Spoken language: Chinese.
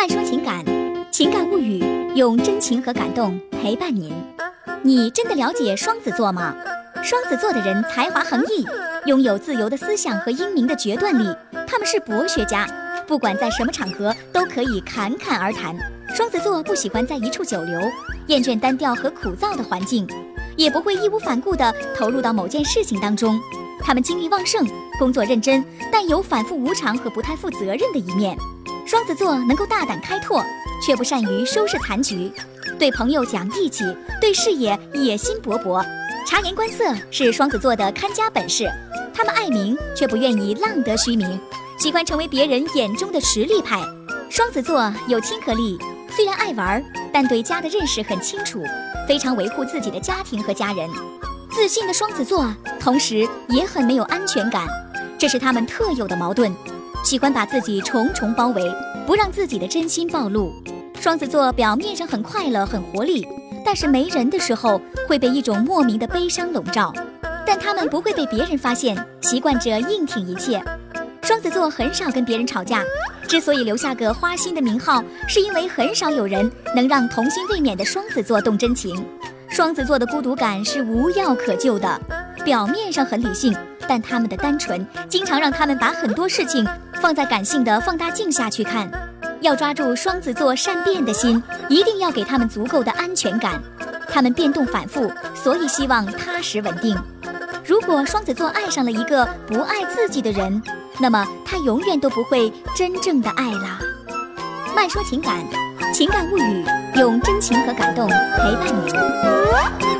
慢说情感，情感物语，用真情和感动陪伴您。你真的了解双子座吗？双子座的人才华横溢，拥有自由的思想和英明的决断力。他们是博学家，不管在什么场合都可以侃侃而谈。双子座不喜欢在一处久留，厌倦单调和枯燥的环境，也不会义无反顾地投入到某件事情当中。他们精力旺盛，工作认真，但有反复无常和不太负责任的一面。双子座能够大胆开拓，却不善于收拾残局，对朋友讲义气，对事业野心勃勃。察言观色是双子座的看家本事。他们爱名，却不愿意浪得虚名，喜欢成为别人眼中的实力派。双子座有亲和力，虽然爱玩，但对家的认识很清楚，非常维护自己的家庭和家人。自信的双子座，同时也很没有安全感，这是他们特有的矛盾。喜欢把自己重重包围，不让自己的真心暴露。双子座表面上很快乐、很活力，但是没人的时候会被一种莫名的悲伤笼罩。但他们不会被别人发现，习惯着硬挺一切。双子座很少跟别人吵架，之所以留下个花心的名号，是因为很少有人能让童心未泯的双子座动真情。双子座的孤独感是无药可救的，表面上很理性，但他们的单纯经常让他们把很多事情放在感性的放大镜下去看。要抓住双子座善变的心，一定要给他们足够的安全感。他们变动反复，所以希望踏实稳定。如果双子座爱上了一个不爱自己的人，那么他永远都不会真正的爱啦。慢说情感，情感物语。用真情和感动陪伴你。